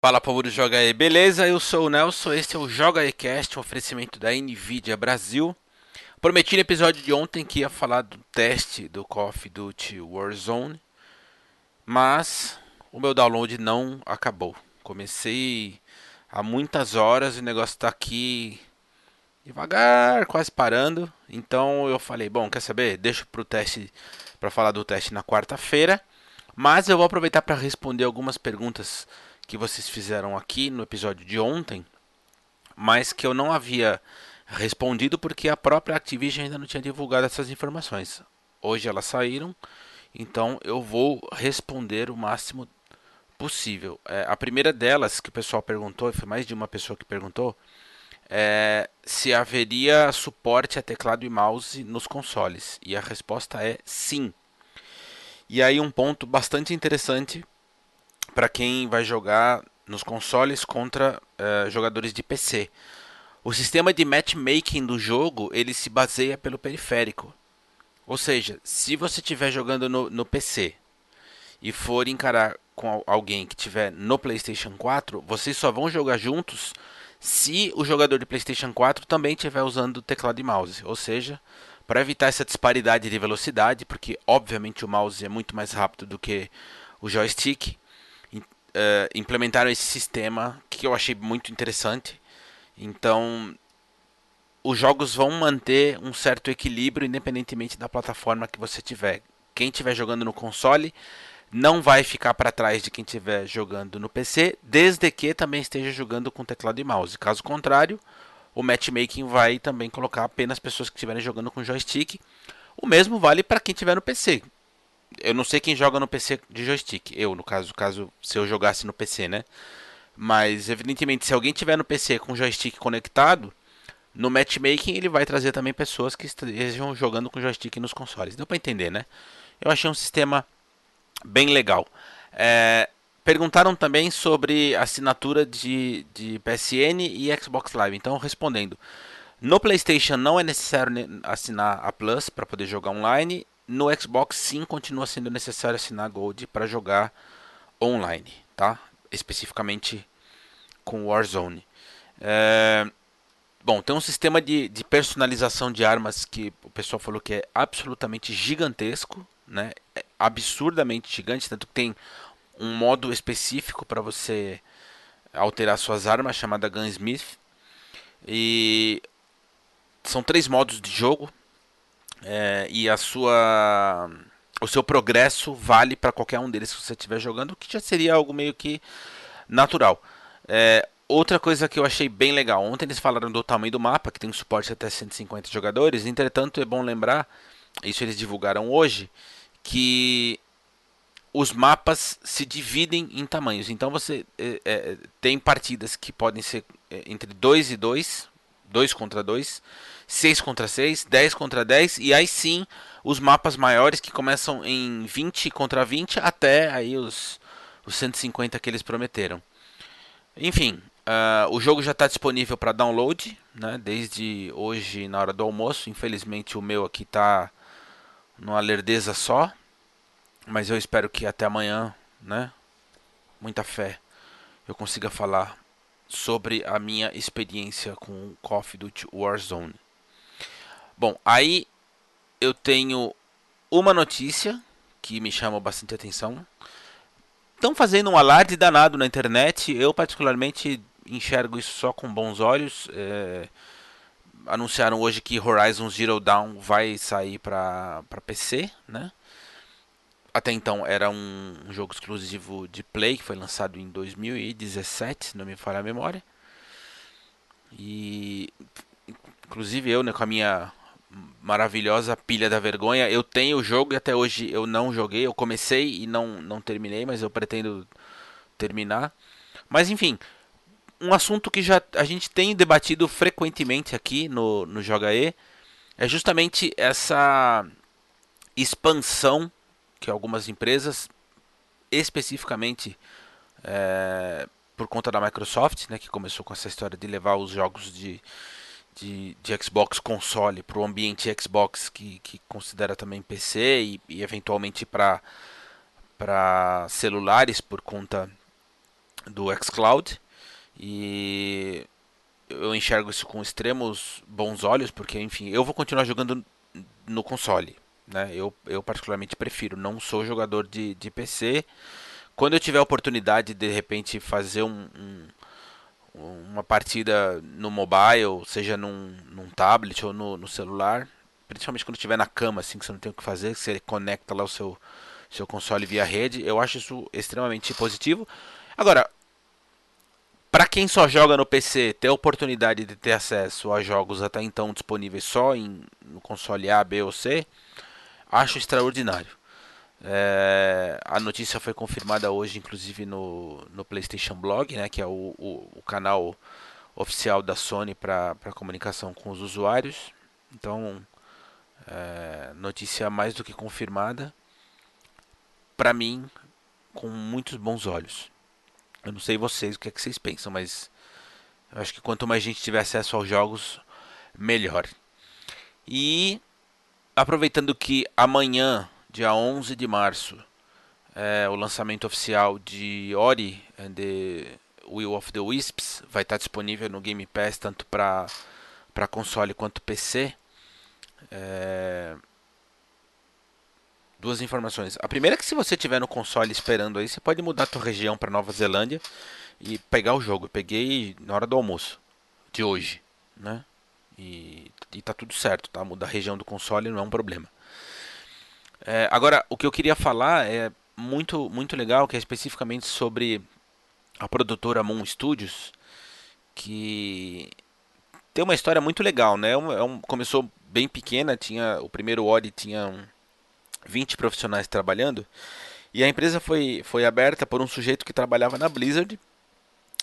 Fala povo do Joga aí, beleza? Eu sou o Nelson, este é o Joga aí Cast, um oferecimento da Nvidia Brasil. Prometi no episódio de ontem que ia falar do teste do Call of Duty Warzone, mas o meu download não acabou. Comecei há muitas horas e o negócio está aqui devagar, quase parando. Então eu falei, bom, quer saber? Deixa pro teste para falar do teste na quarta-feira, mas eu vou aproveitar para responder algumas perguntas que vocês fizeram aqui no episódio de ontem, mas que eu não havia respondido porque a própria Activision ainda não tinha divulgado essas informações. Hoje elas saíram, então eu vou responder o máximo possível. É, a primeira delas que o pessoal perguntou, foi mais de uma pessoa que perguntou, é se haveria suporte a teclado e mouse nos consoles. E a resposta é sim. E aí um ponto bastante interessante para quem vai jogar nos consoles contra uh, jogadores de PC. O sistema de matchmaking do jogo ele se baseia pelo periférico. Ou seja, se você estiver jogando no, no PC e for encarar com alguém que estiver no PlayStation 4, vocês só vão jogar juntos se o jogador de PlayStation 4 também estiver usando teclado e mouse. Ou seja, para evitar essa disparidade de velocidade, porque obviamente o mouse é muito mais rápido do que o joystick, uh, implementaram esse sistema que eu achei muito interessante. Então, os jogos vão manter um certo equilíbrio independentemente da plataforma que você tiver. Quem estiver jogando no console não vai ficar para trás de quem estiver jogando no PC, desde que também esteja jogando com teclado e mouse. Caso contrário, o matchmaking vai também colocar apenas pessoas que estiverem jogando com joystick. O mesmo vale para quem estiver no PC eu não sei quem joga no PC de joystick. Eu, no caso, caso se eu jogasse no PC, né? Mas evidentemente, se alguém tiver no PC com joystick conectado, no matchmaking ele vai trazer também pessoas que estejam jogando com joystick nos consoles. Deu para entender, né? Eu achei um sistema bem legal. É, perguntaram também sobre assinatura de, de PSN e Xbox Live. Então, respondendo. No PlayStation não é necessário assinar a Plus para poder jogar online no Xbox sim continua sendo necessário assinar Gold para jogar online, tá? Especificamente com Warzone. É... Bom, tem um sistema de, de personalização de armas que o pessoal falou que é absolutamente gigantesco, né? É absurdamente gigante, tanto que tem um modo específico para você alterar suas armas chamada Gunsmith. E são três modos de jogo é, e a sua o seu progresso vale para qualquer um deles que você estiver jogando, que já seria algo meio que natural. É, outra coisa que eu achei bem legal, ontem eles falaram do tamanho do mapa, que tem suporte até 150 jogadores, entretanto é bom lembrar, isso eles divulgaram hoje, que os mapas se dividem em tamanhos. Então você é, é, tem partidas que podem ser é, entre 2 e 2, 2 contra 2, 6 contra 6, 10 contra 10 e aí sim os mapas maiores que começam em 20 contra 20 até aí os, os 150 que eles prometeram. Enfim, uh, o jogo já está disponível para download, né, desde hoje na hora do almoço. Infelizmente o meu aqui está numa lerdeza só, mas eu espero que até amanhã, né, muita fé, eu consiga falar sobre a minha experiência com Call of Duty Warzone. Bom, aí eu tenho uma notícia que me chama bastante atenção. Estão fazendo um alarde danado na internet. Eu, particularmente, enxergo isso só com bons olhos. É... Anunciaram hoje que Horizon Zero Dawn vai sair para PC, né? Até então era um, jogo exclusivo de Play que foi lançado em 2017, se não me falha a memória. E inclusive eu, né, com a minha maravilhosa pilha da vergonha. Eu tenho o jogo e até hoje eu não joguei. Eu comecei e não, não terminei, mas eu pretendo terminar. Mas enfim, um assunto que já a gente tem debatido frequentemente aqui no, no Joga E é justamente essa expansão que algumas empresas, especificamente é, por conta da Microsoft, né, que começou com essa história de levar os jogos de de, de Xbox console para o ambiente Xbox que, que considera também PC e, e eventualmente para para celulares por conta do xCloud e eu enxergo isso com extremos bons olhos, porque enfim, eu vou continuar jogando no console, né? Eu, eu particularmente prefiro, não sou jogador de, de PC. Quando eu tiver a oportunidade de, de repente fazer um, um, uma partida no mobile, seja num, num tablet ou no, no celular, principalmente quando estiver na cama, assim, que você não tem o que fazer, que você conecta lá o seu, seu console via rede, eu acho isso extremamente positivo. Agora, para quem só joga no PC, ter a oportunidade de ter acesso a jogos até então disponíveis só em, no console A, B ou C, acho extraordinário. É, a notícia foi confirmada hoje, inclusive no, no PlayStation Blog, né, que é o, o, o canal oficial da Sony para comunicação com os usuários. Então, é, notícia mais do que confirmada. Para mim, com muitos bons olhos. Eu não sei vocês o que, é que vocês pensam, mas eu acho que quanto mais gente tiver acesso aos jogos, melhor. E aproveitando que amanhã, dia 11 de março, é o lançamento oficial de Ori and the Will of the Wisps, vai estar disponível no Game Pass tanto para console quanto PC. É, duas informações. A primeira é que se você tiver no console esperando aí, você pode mudar a sua região para Nova Zelândia e pegar o jogo. Eu peguei na hora do almoço de hoje, né? E, e tá tudo certo, tá? Mudar a região do console não é um problema. É, agora, o que eu queria falar é muito, muito legal, que é especificamente sobre a produtora Moon Studios, que tem uma história muito legal, né? É um, é um, começou bem pequena, tinha o primeiro Ori tinha um, 20 profissionais trabalhando. E a empresa foi, foi aberta por um sujeito que trabalhava na Blizzard.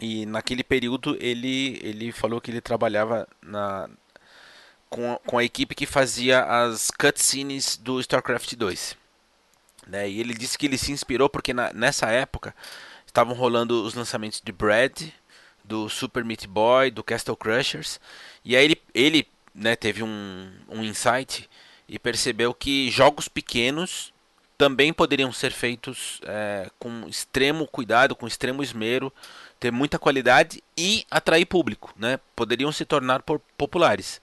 E naquele período ele, ele falou que ele trabalhava na, com, a, com a equipe que fazia as cutscenes do StarCraft 2. Né? E ele disse que ele se inspirou porque na, nessa época estavam rolando os lançamentos de Brad, do Super Meat Boy, do Castle Crushers. E aí ele, ele né, teve um, um insight e percebeu que jogos pequenos também poderiam ser feitos é, com extremo cuidado, com extremo esmero, ter muita qualidade e atrair público, né? Poderiam se tornar populares.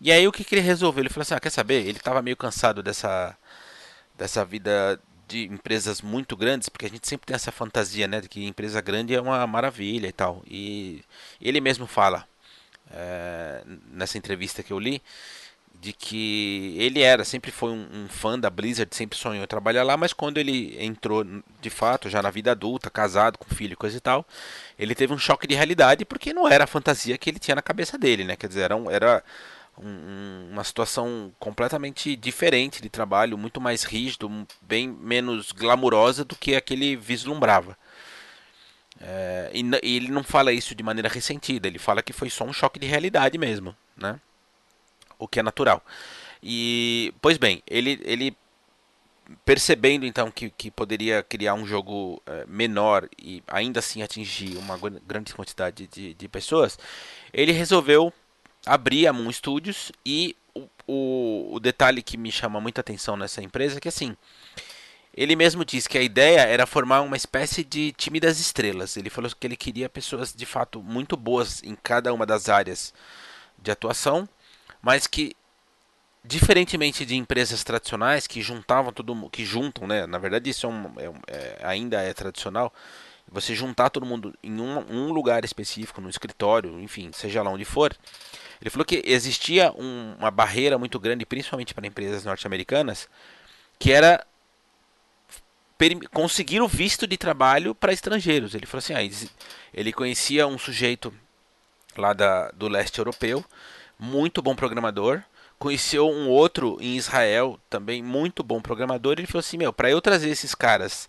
E aí o que, que ele resolveu? Ele falou assim: ah, quer saber? Ele estava meio cansado dessa, dessa vida de empresas muito grandes, porque a gente sempre tem essa fantasia, né, de que empresa grande é uma maravilha e tal. E ele mesmo fala é, nessa entrevista que eu li de que ele era, sempre foi um, um, fã da Blizzard, sempre sonhou trabalhar lá, mas quando ele entrou de fato, já na vida adulta, casado, com filho coisa e tal, ele teve um choque de realidade porque não era a fantasia que ele tinha na cabeça dele, né? Quer dizer, era, um, era um, uma situação completamente diferente de trabalho, muito mais rígido, bem menos glamurosa do que aquele vislumbrava. É, e, e ele não fala isso de maneira ressentida, ele fala que foi só um choque de realidade mesmo, né? o que é natural. E, pois bem, ele, ele percebendo então que, que poderia criar um jogo é, menor e ainda assim atingir uma grande quantidade de, de pessoas, ele resolveu abrir a Moon Studios e o, o, o, detalhe que me chama muita atenção nessa empresa é que assim ele mesmo disse que a ideia era formar uma espécie de time das estrelas. Ele falou que ele queria pessoas de fato muito boas em cada uma das áreas de atuação mas que diferentemente de empresas tradicionais que juntavam todo que juntam, né? Na verdade isso é um, é, é, ainda é tradicional. Você juntar todo mundo em um, um, lugar específico, no escritório, enfim, seja lá onde for. Ele falou que existia um, uma barreira muito grande, principalmente para empresas norte-americanas, que era conseguir o visto de trabalho para estrangeiros. Ele falou assim, ah, ele conhecia um sujeito lá da, do leste europeu muito bom programador. Conheceu um outro em Israel, também muito bom programador. Ele falou assim: Meu, para eu trazer esses caras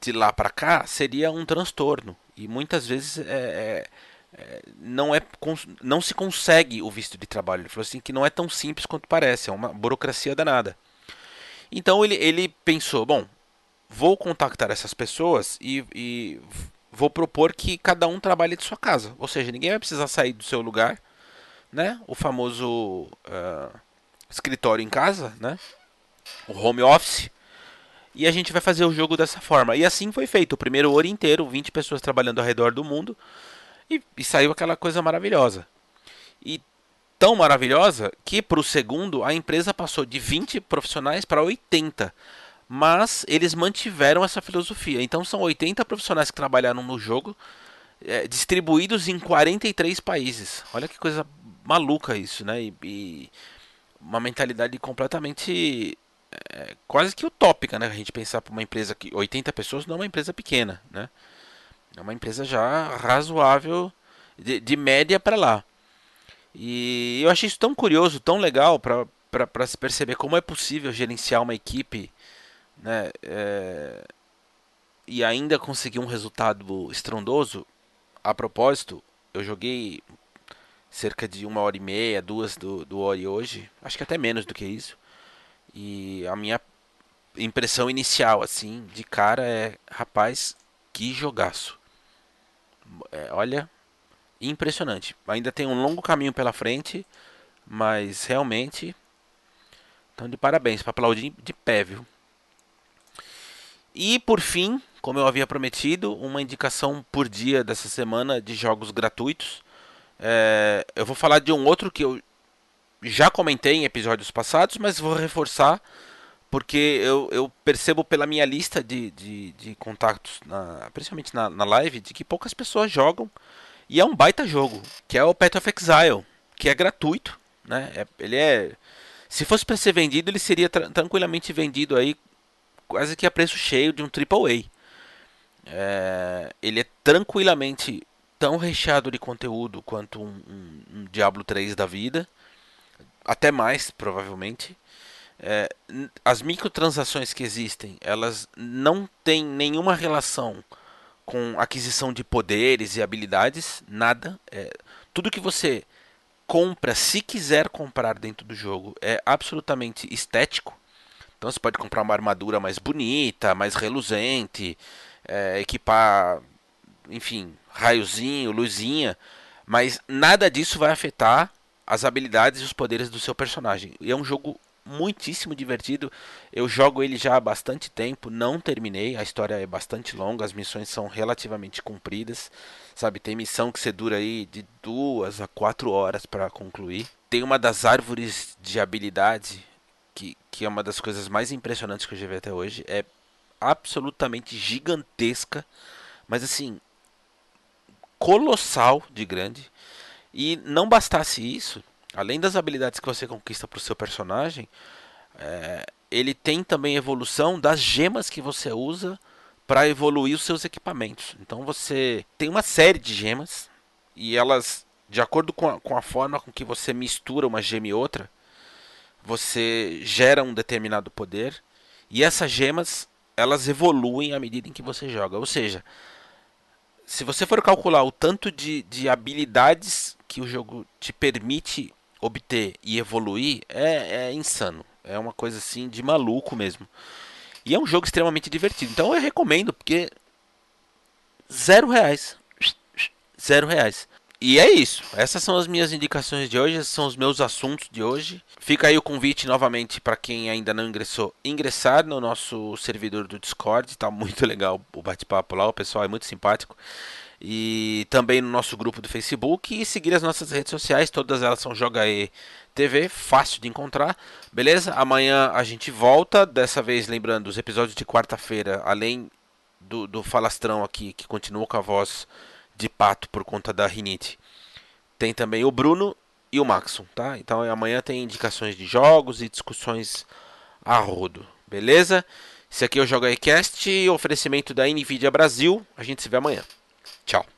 de lá para cá seria um transtorno. E muitas vezes é, é, não, é, não se consegue o visto de trabalho. Ele falou assim: que não é tão simples quanto parece, é uma burocracia danada. Então ele, ele pensou: Bom, vou contactar essas pessoas e, e vou propor que cada um trabalhe de sua casa. Ou seja, ninguém vai precisar sair do seu lugar né? O famoso uh, escritório em casa, né? O home office. e a gente vai fazer o jogo dessa forma. E assim foi feito, o primeiro ouro inteiro, 20 pessoas trabalhando ao redor do mundo, e, e saiu aquela coisa maravilhosa. E tão maravilhosa que para o segundo a empresa passou de 20 profissionais para 80. Mas eles mantiveram essa filosofia. Então são 80 profissionais que trabalharam no jogo, é, distribuídos em 43 países. Olha que coisa maluca isso, né? E, e uma mentalidade completamente é, quase que utópica, né? A gente pensar para uma empresa que 80 pessoas não é uma empresa pequena, né? É uma empresa já razoável de, de média para lá. E eu achei isso tão curioso, tão legal para se perceber como é possível gerenciar uma equipe, né? É, e ainda conseguir um resultado estrondoso. A propósito, eu joguei cerca de uma hora e meia, duas do, do Ori hoje, acho que até menos do que isso. E a minha impressão inicial, assim, de cara é: rapaz, que jogaço. É, olha, impressionante. Ainda tem um longo caminho pela frente, mas realmente. Então, de parabéns, para aplaudir de pé, viu? E por fim, como eu havia prometido, uma indicação por dia dessa semana de jogos gratuitos. É, eu vou falar de um outro que eu já comentei em episódios passados, mas vou reforçar porque eu, eu percebo pela minha lista de, de, de contatos, na, principalmente na, na live, de que poucas pessoas jogam. E é um baita jogo, que é o Path of Exile, que é gratuito. Né? É, ele é. Se fosse para ser vendido, ele seria tra tranquilamente vendido aí quase que a preço cheio de um AAA. É, ele é tranquilamente tão recheado de conteúdo quanto um, um, um Diablo 3 da vida até mais, provavelmente. É, as microtransações que existem, elas não têm nenhuma relação com aquisição de poderes e habilidades, nada. É, tudo que você compra, se quiser comprar dentro do jogo, é absolutamente estético. Então você pode comprar uma armadura mais bonita, mais reluzente, é, equipar, enfim, raiozinho, luzinha, mas nada disso vai afetar as habilidades e os poderes do seu personagem. E é um jogo muitíssimo divertido. Eu jogo ele já há bastante tempo, não terminei, a história é bastante longa, as missões são relativamente compridas, sabe? Tem missão que você dura aí de duas a quatro horas para concluir. Tem uma das árvores de habilidade que, que é uma das coisas mais impressionantes que eu já vi até hoje. É absolutamente gigantesca, mas assim colossal de grande. E não bastasse isso, além das habilidades que você conquista para o seu personagem, é, ele tem também evolução das gemas que você usa para evoluir os seus equipamentos. Então você tem uma série de gemas e elas, de acordo com a, com a forma com que você mistura uma gema e outra, você gera um determinado poder e essas gemas elas evoluem à medida em que você joga. Ou seja, se você for calcular o tanto de, de habilidades que o jogo te permite obter e evoluir, é, é insano. É uma coisa assim de maluco mesmo. E é um jogo extremamente divertido. Então eu recomendo, porque zero reais. Zero reais. E é isso. Essas são as minhas indicações de hoje, esses são os meus assuntos de hoje. Fica aí o convite novamente para quem ainda não ingressou, ingressar no nosso servidor do Discord. Tá muito legal o bate-papo lá, o pessoal é muito simpático. E também no nosso grupo do Facebook e seguir as nossas redes sociais, todas elas são Jogae TV, fácil de encontrar. Beleza? Amanhã a gente volta, dessa vez lembrando os episódios de quarta-feira, além do, do falastrão aqui que continua com a voz de pato por conta da rinite. Tem também o Bruno e o Maxon, tá? Então amanhã tem indicações de jogos e discussões a rodo, beleza? Esse aqui é o Joga Cast, oferecimento da Nvidia Brasil. A gente se vê amanhã. Tchau.